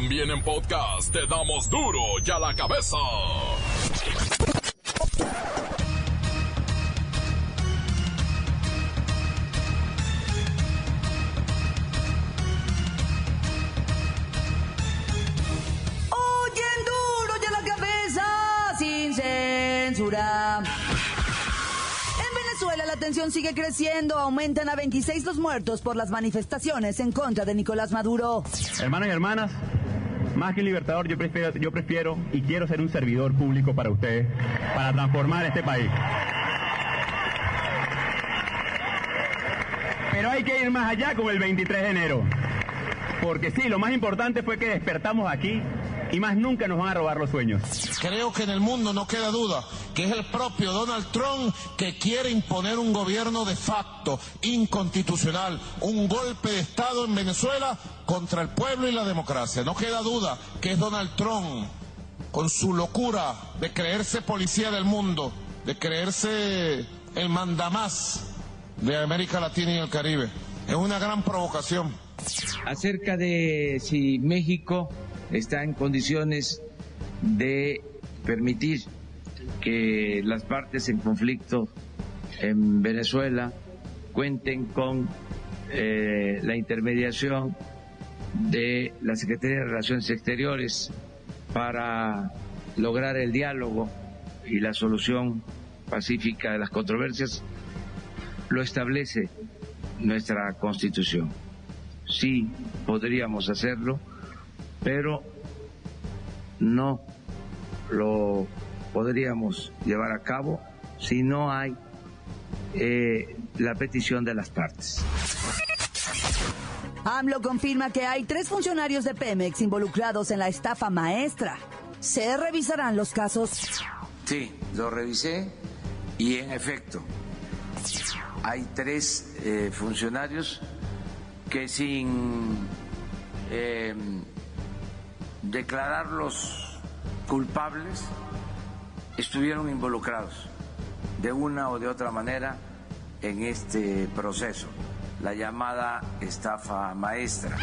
También en podcast te damos duro y a la cabeza. Oyen duro y a la cabeza sin censura. En Venezuela la tensión sigue creciendo, aumentan a 26 los muertos por las manifestaciones en contra de Nicolás Maduro. Hermanos y hermanas, más que un libertador, yo prefiero, yo prefiero y quiero ser un servidor público para ustedes, para transformar este país. Pero hay que ir más allá con el 23 de enero. Porque sí, lo más importante fue que despertamos aquí y más nunca nos van a robar los sueños. Creo que en el mundo no queda duda que es el propio Donald Trump que quiere imponer un gobierno de facto, inconstitucional, un golpe de Estado en Venezuela contra el pueblo y la democracia. No queda duda que es Donald Trump, con su locura de creerse policía del mundo, de creerse el mandamás de América Latina y el Caribe. Es una gran provocación. Acerca de si México está en condiciones de permitir que las partes en conflicto en Venezuela cuenten con eh, la intermediación de la Secretaría de Relaciones Exteriores para lograr el diálogo y la solución pacífica de las controversias, lo establece nuestra Constitución. Sí, podríamos hacerlo, pero no lo podríamos llevar a cabo si no hay eh, la petición de las partes. AMLO confirma que hay tres funcionarios de Pemex involucrados en la estafa maestra. Se revisarán los casos. Sí, lo revisé y en efecto hay tres eh, funcionarios que sin eh, declararlos culpables estuvieron involucrados de una o de otra manera en este proceso, la llamada estafa maestra.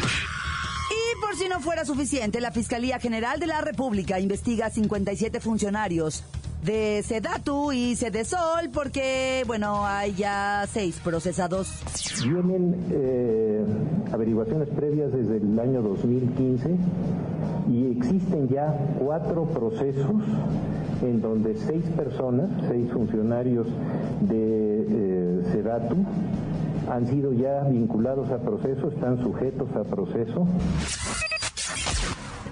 Y por si no fuera suficiente, la Fiscalía General de la República investiga a 57 funcionarios de Sedatu y Sedesol porque, bueno, hay ya seis procesados. Vienen eh, averiguaciones previas desde el año 2015 y existen ya cuatro procesos en donde seis personas, seis funcionarios de eh, Sedatu, han sido ya vinculados a proceso, están sujetos a proceso.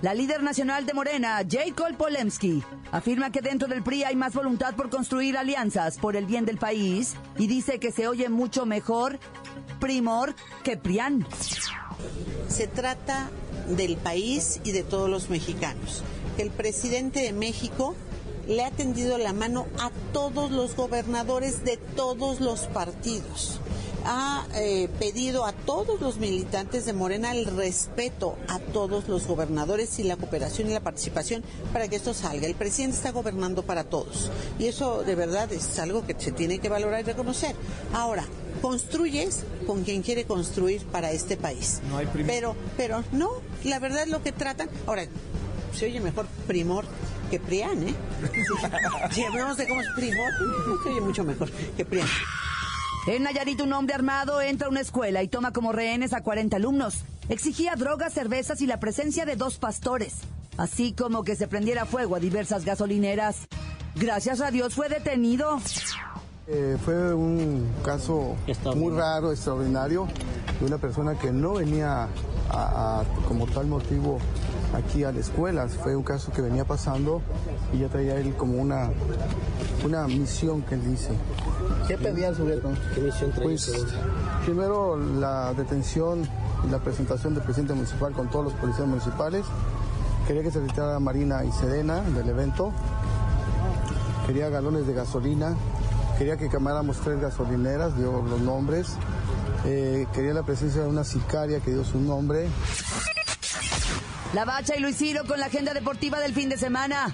La líder nacional de Morena, Jacob Polemski, afirma que dentro del PRI hay más voluntad por construir alianzas por el bien del país y dice que se oye mucho mejor Primor que Prián. Se trata del país y de todos los mexicanos. El presidente de México le ha tendido la mano a todos los gobernadores de todos los partidos. Ha eh, pedido a todos los militantes de Morena el respeto a todos los gobernadores y la cooperación y la participación para que esto salga. El presidente está gobernando para todos y eso de verdad es algo que se tiene que valorar y reconocer. Ahora, construyes con quien quiere construir para este país. pero, pero no, la verdad es lo que tratan. Ahora, se oye mejor primor que Prián, ¿eh? si hablamos de cómo es primor, se oye mucho mejor que Prián. En Nayarit, un hombre armado entra a una escuela y toma como rehenes a 40 alumnos. Exigía drogas, cervezas y la presencia de dos pastores, así como que se prendiera fuego a diversas gasolineras. Gracias a Dios fue detenido. Eh, fue un caso muy raro, extraordinario, de una persona que no venía a, a, como tal motivo aquí a la escuela. Fue un caso que venía pasando y ya traía él como una, una misión que él dice. ¿Qué pedía el sujeto? ¿Qué misión traía? Pues primero la detención y la presentación del presidente municipal con todos los policías municipales. Quería que se retirara Marina y Sedena del evento. Quería galones de gasolina. Quería que quemáramos tres gasolineras, dio los nombres. Eh, quería la presencia de una sicaria que dio su nombre. La Bacha y Luis Ciro con la agenda deportiva del fin de semana.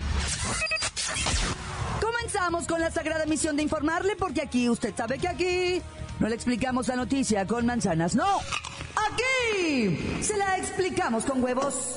Comenzamos con la sagrada misión de informarle, porque aquí, usted sabe que aquí no le explicamos la noticia con manzanas, no. Aquí se la explicamos con huevos.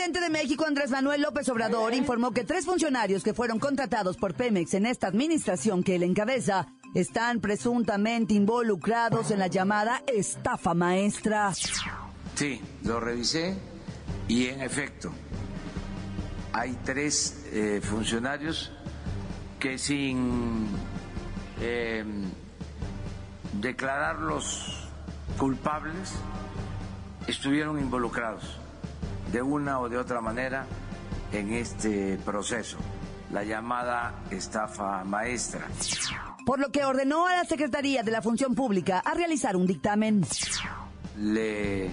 Presidente de México, Andrés Manuel López Obrador, informó que tres funcionarios que fueron contratados por Pemex en esta administración que él encabeza están presuntamente involucrados en la llamada estafa maestra. Sí, lo revisé y en efecto hay tres eh, funcionarios que sin eh, declararlos culpables estuvieron involucrados de una o de otra manera en este proceso, la llamada estafa maestra. Por lo que ordenó a la Secretaría de la Función Pública a realizar un dictamen. Le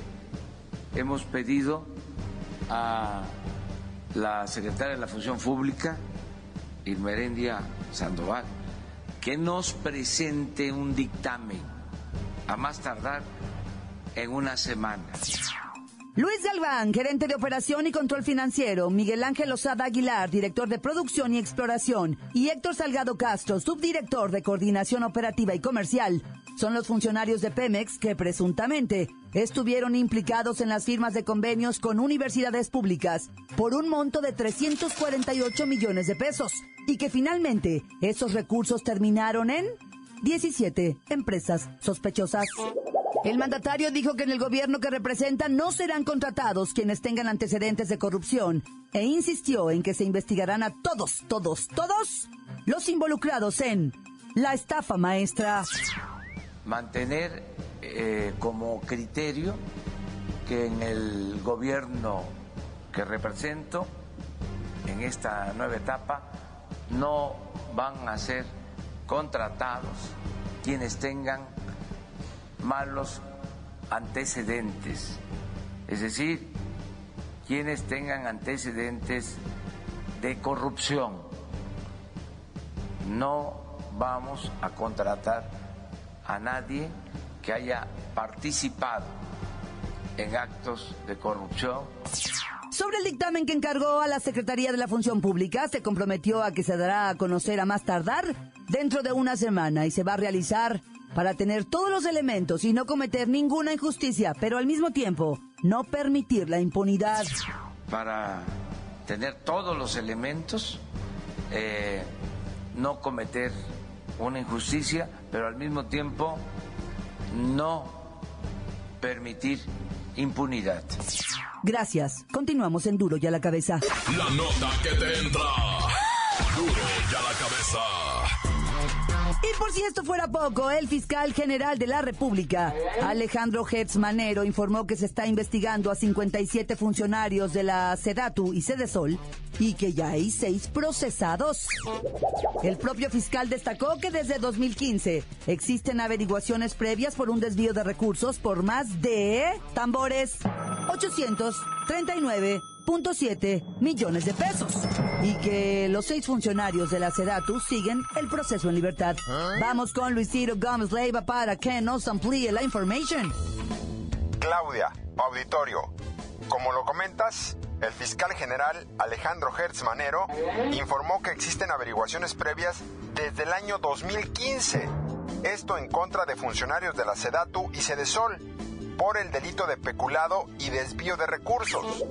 hemos pedido a la secretaria de la Función Pública, Irmerendia Sandoval, que nos presente un dictamen a más tardar en una semana. Luis Galván, gerente de operación y control financiero, Miguel Ángel Osada Aguilar, director de producción y exploración, y Héctor Salgado Castro, subdirector de coordinación operativa y comercial, son los funcionarios de Pemex que presuntamente estuvieron implicados en las firmas de convenios con universidades públicas por un monto de 348 millones de pesos y que finalmente esos recursos terminaron en 17 empresas sospechosas. El mandatario dijo que en el gobierno que representa no serán contratados quienes tengan antecedentes de corrupción e insistió en que se investigarán a todos, todos, todos los involucrados en la estafa maestra. Mantener eh, como criterio que en el gobierno que represento, en esta nueva etapa, no van a ser contratados quienes tengan malos antecedentes, es decir, quienes tengan antecedentes de corrupción. No vamos a contratar a nadie que haya participado en actos de corrupción. Sobre el dictamen que encargó a la Secretaría de la Función Pública, se comprometió a que se dará a conocer a más tardar dentro de una semana y se va a realizar para tener todos los elementos y no cometer ninguna injusticia, pero al mismo tiempo no permitir la impunidad. Para tener todos los elementos, eh, no cometer una injusticia, pero al mismo tiempo no permitir impunidad. Gracias. Continuamos en Duro y a la cabeza. La nota que te entra. Duro y a la cabeza. Y por si esto fuera poco, el fiscal general de la República, Alejandro Hertz Manero, informó que se está investigando a 57 funcionarios de la Sedatu y Sedesol y que ya hay seis procesados. El propio fiscal destacó que desde 2015 existen averiguaciones previas por un desvío de recursos por más de tambores 839.7 millones de pesos y que los seis funcionarios de la Sedatu siguen el proceso en libertad. Vamos con Luisito Gómez Leiva para que nos amplíe la información. Claudia, auditorio. Como lo comentas, el fiscal general Alejandro Hertz Manero informó que existen averiguaciones previas desde el año 2015. Esto en contra de funcionarios de la Sedatu y Sedesol por el delito de peculado y desvío de recursos.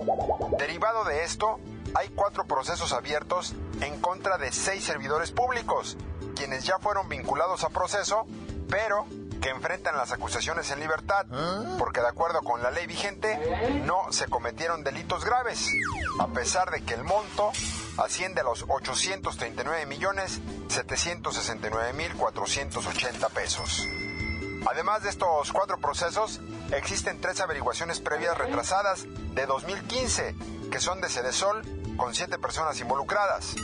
Derivado de esto, hay cuatro procesos abiertos en contra de seis servidores públicos, quienes ya fueron vinculados a proceso, pero que enfrentan las acusaciones en libertad, porque de acuerdo con la ley vigente no se cometieron delitos graves, a pesar de que el monto asciende a los 839 millones 769 mil 480 pesos. Además de estos cuatro procesos, existen tres averiguaciones previas retrasadas de 2015, que son de Cedesol, con siete personas involucradas.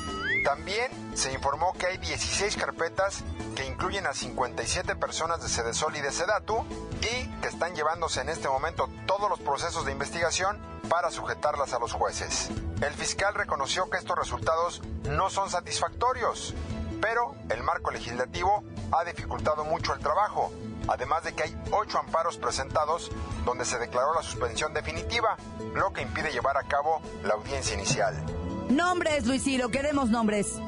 También se informó que hay 16 carpetas que incluyen a 57 personas de Sedesol y de Sedatu y que están llevándose en este momento todos los procesos de investigación para sujetarlas a los jueces. El fiscal reconoció que estos resultados no son satisfactorios, pero el marco legislativo ha dificultado mucho el trabajo, además de que hay ocho amparos presentados donde se declaró la suspensión definitiva, lo que impide llevar a cabo la audiencia inicial. Nombres, Luis Ciro, queremos nombres.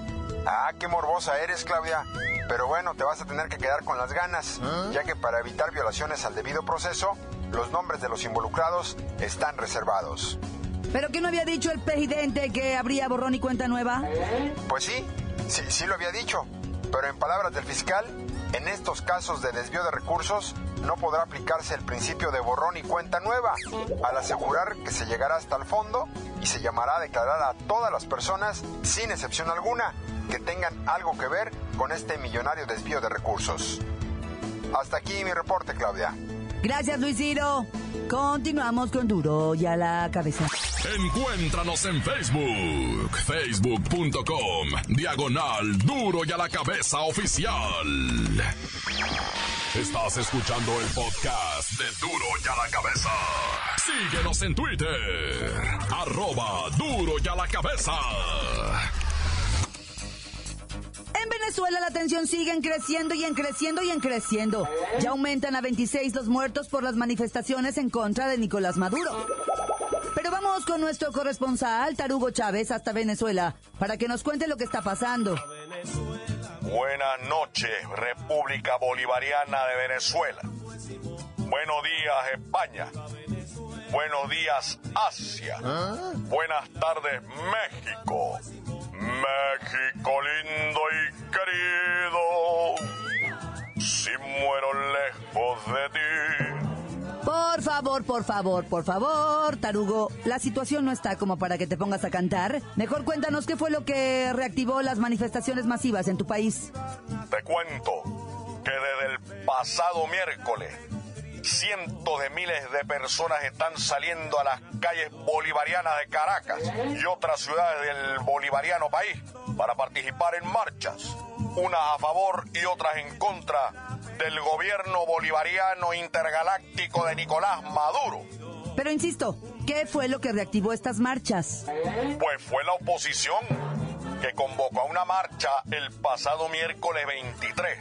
Ah, qué morbosa eres, Claudia. Pero bueno, te vas a tener que quedar con las ganas, ya que para evitar violaciones al debido proceso, los nombres de los involucrados están reservados. ¿Pero qué no había dicho el presidente que habría borrón y cuenta nueva? Pues sí, sí, sí lo había dicho. Pero en palabras del fiscal, en estos casos de desvío de recursos no podrá aplicarse el principio de borrón y cuenta nueva, al asegurar que se llegará hasta el fondo y se llamará a declarar a todas las personas, sin excepción alguna, que tengan algo que ver con este millonario desvío de recursos. Hasta aquí mi reporte, Claudia. Gracias, Luis Ciro. Continuamos con Duro y a la cabeza. Encuéntranos en Facebook, facebook.com, diagonal Duro y a la cabeza oficial. Estás escuchando el podcast de Duro y a la cabeza. Síguenos en Twitter, arroba Duro y a la cabeza. En Venezuela la tensión sigue en creciendo y en creciendo y en creciendo. Ya aumentan a 26 los muertos por las manifestaciones en contra de Nicolás Maduro. Con nuestro corresponsal, Tarugo Chávez, hasta Venezuela, para que nos cuente lo que está pasando. Buenas noches, República Bolivariana de Venezuela. Buenos días, España. Buenos días, Asia. Buenas tardes, México. México lindo y querido. Si muero lejos de ti. Por favor, por favor, por favor, Tarugo, la situación no está como para que te pongas a cantar. Mejor cuéntanos qué fue lo que reactivó las manifestaciones masivas en tu país. Te cuento que desde el pasado miércoles cientos de miles de personas están saliendo a las calles bolivarianas de Caracas y otras ciudades del bolivariano país para participar en marchas, unas a favor y otras en contra del gobierno bolivariano intergaláctico de Nicolás Maduro. Pero insisto, ¿qué fue lo que reactivó estas marchas? Pues fue la oposición que convocó a una marcha el pasado miércoles 23.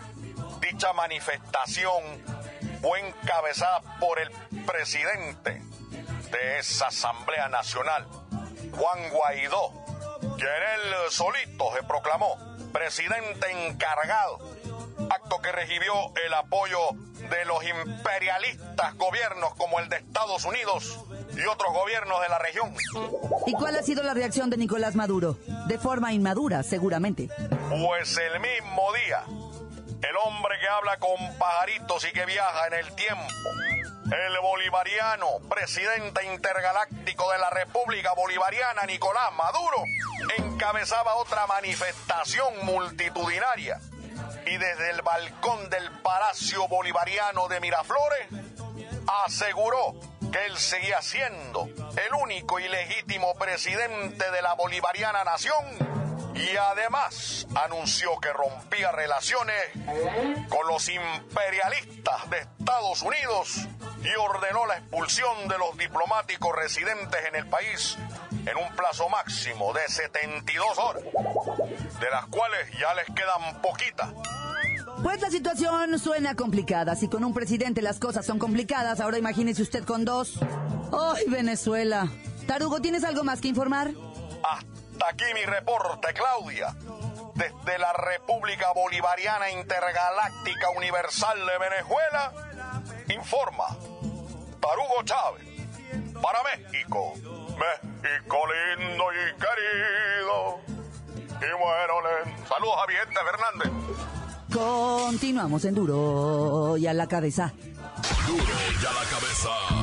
Dicha manifestación fue encabezada por el presidente de esa Asamblea Nacional, Juan Guaidó, quien él solito se proclamó presidente encargado, acto que recibió el apoyo de los imperialistas gobiernos como el de Estados Unidos y otros gobiernos de la región. ¿Y cuál ha sido la reacción de Nicolás Maduro? De forma inmadura, seguramente. Pues el mismo día el hombre que habla con pajaritos y que viaja en el tiempo. El bolivariano, presidente intergaláctico de la República Bolivariana, Nicolás Maduro, encabezaba otra manifestación multitudinaria. Y desde el balcón del Palacio Bolivariano de Miraflores, aseguró que él seguía siendo el único y legítimo presidente de la bolivariana nación y además anunció que rompía relaciones con los imperialistas de Estados Unidos y ordenó la expulsión de los diplomáticos residentes en el país en un plazo máximo de 72 horas, de las cuales ya les quedan poquitas. Pues la situación suena complicada. Si con un presidente las cosas son complicadas, ahora imagínese usted con dos. ¡Ay, Venezuela! Tarugo, ¿tienes algo más que informar? Hasta aquí mi reporte, Claudia. Desde la República Bolivariana Intergaláctica Universal de Venezuela, informa Tarugo Chávez para México. México lindo y querido. Y bueno, saludos a Vicente Fernández. Continuamos en Duro y a la cabeza. Duro y a la cabeza.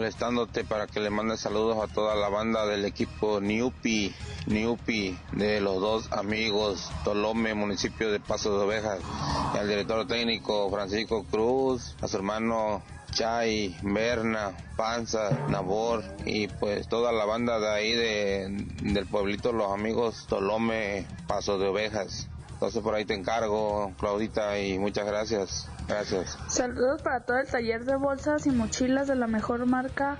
Molestándote para que le mandes saludos a toda la banda del equipo Niupi, Niupi, de los dos amigos Tolome, municipio de Paso de Ovejas, y al director técnico Francisco Cruz, a su hermano Chay, Berna, Panza, Nabor y pues toda la banda de ahí de, del pueblito Los Amigos Tolome, Paso de Ovejas. Entonces por ahí te encargo, Claudita, y muchas gracias. Gracias. Saludos para todo el taller de bolsas y mochilas de la mejor marca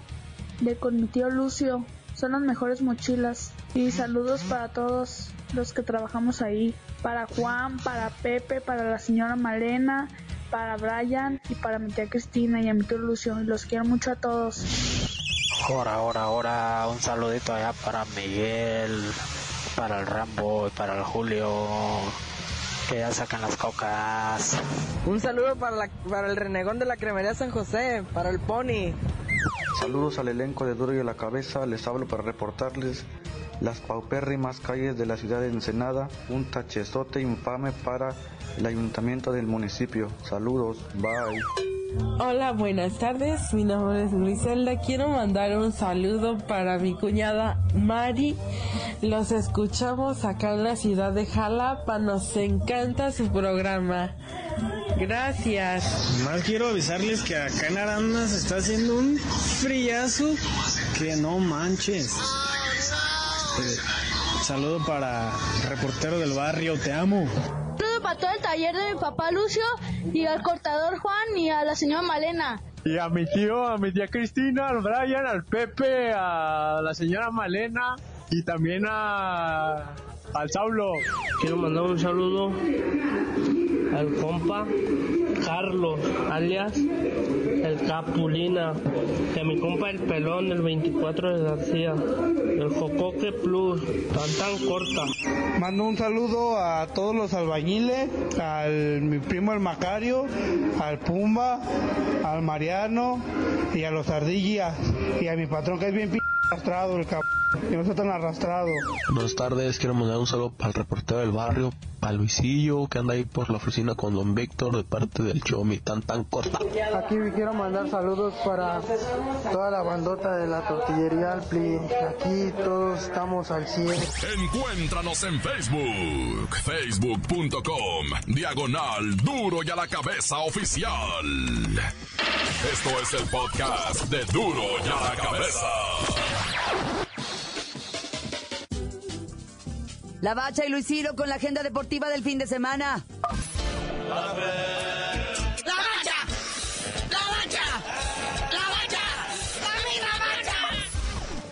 de con mi tío Lucio. Son las mejores mochilas. Y saludos para todos los que trabajamos ahí. Para Juan, para Pepe, para la señora Malena, para Brian y para mi tía Cristina y a mi tío Lucio. Los quiero mucho a todos. Ahora, ahora, ahora, un saludito allá para Miguel, para el Rambo y para el Julio que ya sacan las cocas. Un saludo para, la, para el renegón de la cremería San José, para el Pony. Saludos al elenco de Duro y a la Cabeza, les hablo para reportarles las paupérrimas calles de la ciudad de Ensenada, un tachezote infame para el ayuntamiento del municipio. Saludos, bye. Hola, buenas tardes. Mi nombre es Griselda. Quiero mandar un saludo para mi cuñada Mari. Los escuchamos acá en la ciudad de Jalapa. Nos encanta su programa. Gracias. Más quiero avisarles que acá en Aranda se está haciendo un friazo que no manches. Eh, saludo para reportero del barrio, te amo para todo el taller de mi papá Lucio y al cortador Juan y a la señora Malena. Y a mi tío, a mi tía Cristina, al Brian, al Pepe, a la señora Malena y también a al Saulo. Quiero mandar un saludo al compa Carlos, alias el Capulina, que mi compa el pelón el 24 de García, el Jocoque Plus, tan tan corta. Mando un saludo a todos los albañiles, al mi primo el Macario, al Pumba, al Mariano y a los Ardillas y a mi patrón que es bien arrastrado el cabrón. Y no está tan arrastrado. Buenas tardes, quiero mandar un saludo para el reportero del barrio, para Luisillo, que anda ahí por la oficina con don Víctor, de parte del Chomi, tan tan corta. Aquí quiero mandar saludos para toda la bandota de la tortillería Alpli. Aquí todos estamos al cielo. Encuéntranos en Facebook, facebook.com, diagonal duro y a la cabeza oficial. Esto es el podcast de duro y a la cabeza. La Bacha y Luis con la agenda deportiva del fin de semana.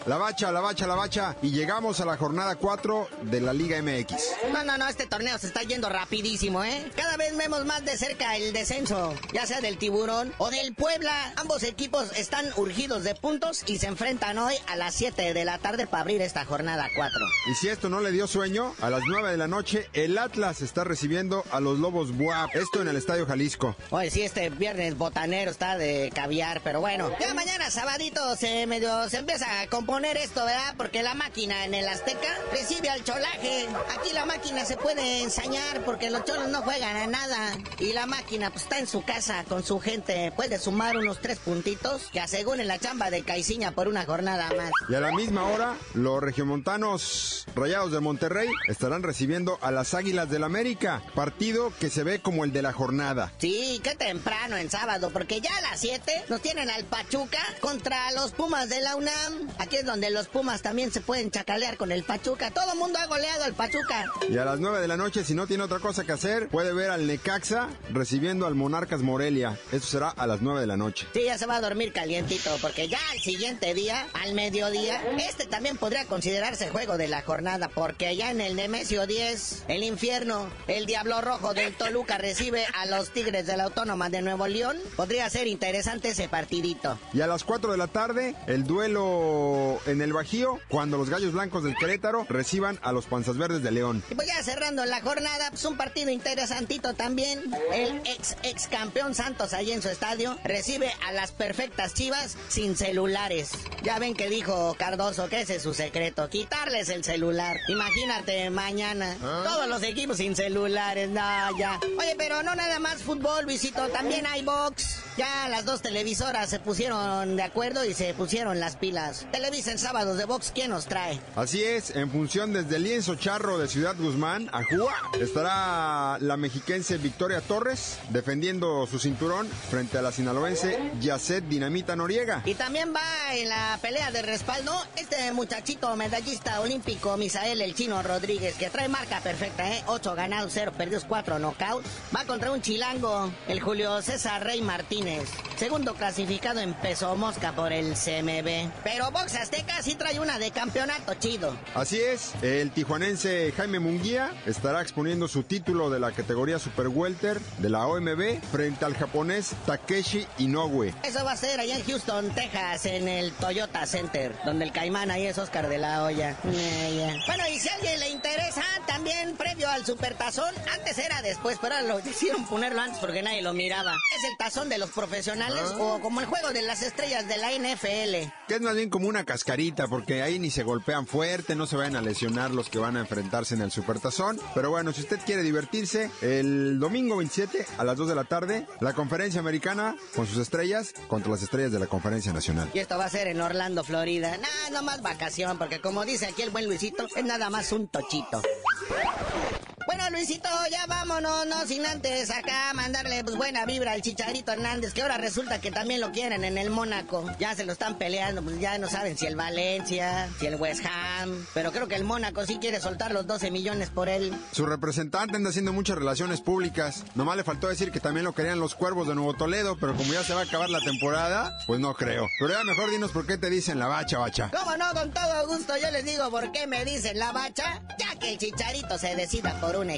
La bacha, la bacha, la bacha. Y llegamos a la jornada 4 de la Liga MX. No, no, no, este torneo se está yendo rapidísimo, ¿eh? Cada vez vemos más de cerca el descenso, ya sea del Tiburón o del Puebla. Ambos equipos están urgidos de puntos y se enfrentan hoy a las 7 de la tarde para abrir esta jornada 4. Y si esto no le dio sueño, a las 9 de la noche el Atlas está recibiendo a los Lobos Buap. Esto en el Estadio Jalisco. Oye, sí, este viernes botanero está de caviar, pero bueno. Ya mañana, sabadito, se medio se empieza a componer esto, ¿verdad? Porque la máquina en el Azteca recibe al cholaje. Aquí la máquina se puede ensañar porque los cholos no juegan a nada. Y la máquina pues está en su casa con su gente. Puede sumar unos tres puntitos que aseguren la chamba de Caiciña por una jornada más. Y a la misma hora, los regiomontanos Rayados de Monterrey estarán recibiendo a las Águilas del América. Partido que se ve como el de la jornada. Sí, qué temprano en sábado, porque ya a las 7 nos tienen al Pachuca contra los Pumas de la UNAM. Aquí es donde los Pumas también se pueden chacalear con el Pachuca. Todo mundo ha goleado al Pachuca. Y a las 9 de la noche, si no tiene otra cosa que hacer, puede ver al Necaxa recibiendo al Monarcas Morelia. Eso será a las 9 de la noche. Sí, ya se va a dormir calientito, porque ya al siguiente día, al mediodía, este también podría considerarse juego de la jornada, porque ya en el Nemesio 10, el infierno, el Diablo Rojo del Toluca recibe a los Tigres de la Autónoma de Nuevo León. Podría ser interesante ese partidito. Y a las 4 de la tarde, el duelo en el Bajío cuando los Gallos Blancos del Querétaro reciban a los Panzas Verdes de León. Y pues ya cerrando la jornada, pues un partido interesantito también. El ex ex campeón Santos ahí en su estadio recibe a las perfectas Chivas sin celulares. Ya ven que dijo Cardoso que ese es su secreto, quitarles el celular. Imagínate mañana todos los equipos sin celulares, no ya. Oye, pero no nada más fútbol, Luisito, también hay box. Ya las dos televisoras se pusieron de acuerdo y se pusieron las pilas. Televisa en sábados de box, ¿quién nos trae? Así es, en función desde el lienzo charro de Ciudad Guzmán a Cuba, estará la mexiquense Victoria Torres defendiendo su cinturón frente a la sinaloense Yacet Dinamita Noriega. Y también va en la pelea de respaldo este muchachito medallista olímpico Misael el Chino Rodríguez, que trae marca perfecta, ¿eh? 8 ganados, 0 perdidos, 4 knockouts. Va contra un chilango, el Julio César Rey Martínez. Segundo clasificado en peso mosca por el CMB. Pero Box Azteca sí trae una de campeonato chido. Así es, el tijuanense Jaime Munguía estará exponiendo su título de la categoría Super Welter de la OMB frente al japonés Takeshi Inoue. Eso va a ser allá en Houston, Texas, en el Toyota Center, donde el caimán ahí es Oscar de la Hoya. Bueno, y si a alguien le interesa, también previo al Supertazón, antes era después, pero lo hicieron ponerlo antes porque nadie lo miraba. Es el tazón de los profesionales Ah. o como el juego de las estrellas de la NFL. Que es más bien como una cascarita, porque ahí ni se golpean fuerte, no se vayan a lesionar los que van a enfrentarse en el Supertazón. Pero bueno, si usted quiere divertirse, el domingo 27 a las 2 de la tarde, la conferencia americana con sus estrellas contra las estrellas de la conferencia nacional. Y esto va a ser en Orlando, Florida. No más vacación, porque como dice aquí el buen Luisito, es nada más un tochito. Luisito, ya vámonos, no sin antes acá mandarle pues, buena vibra al Chicharito Hernández, que ahora resulta que también lo quieren en el Mónaco. Ya se lo están peleando, pues ya no saben si el Valencia, si el West Ham, pero creo que el Mónaco sí quiere soltar los 12 millones por él. Su representante anda haciendo muchas relaciones públicas. Nomás le faltó decir que también lo querían los cuervos de Nuevo Toledo, pero como ya se va a acabar la temporada, pues no creo. Pero ya mejor dinos por qué te dicen la bacha, bacha. ¿Cómo no? Con todo gusto yo les digo por qué me dicen la bacha, ya que el Chicharito se decida por un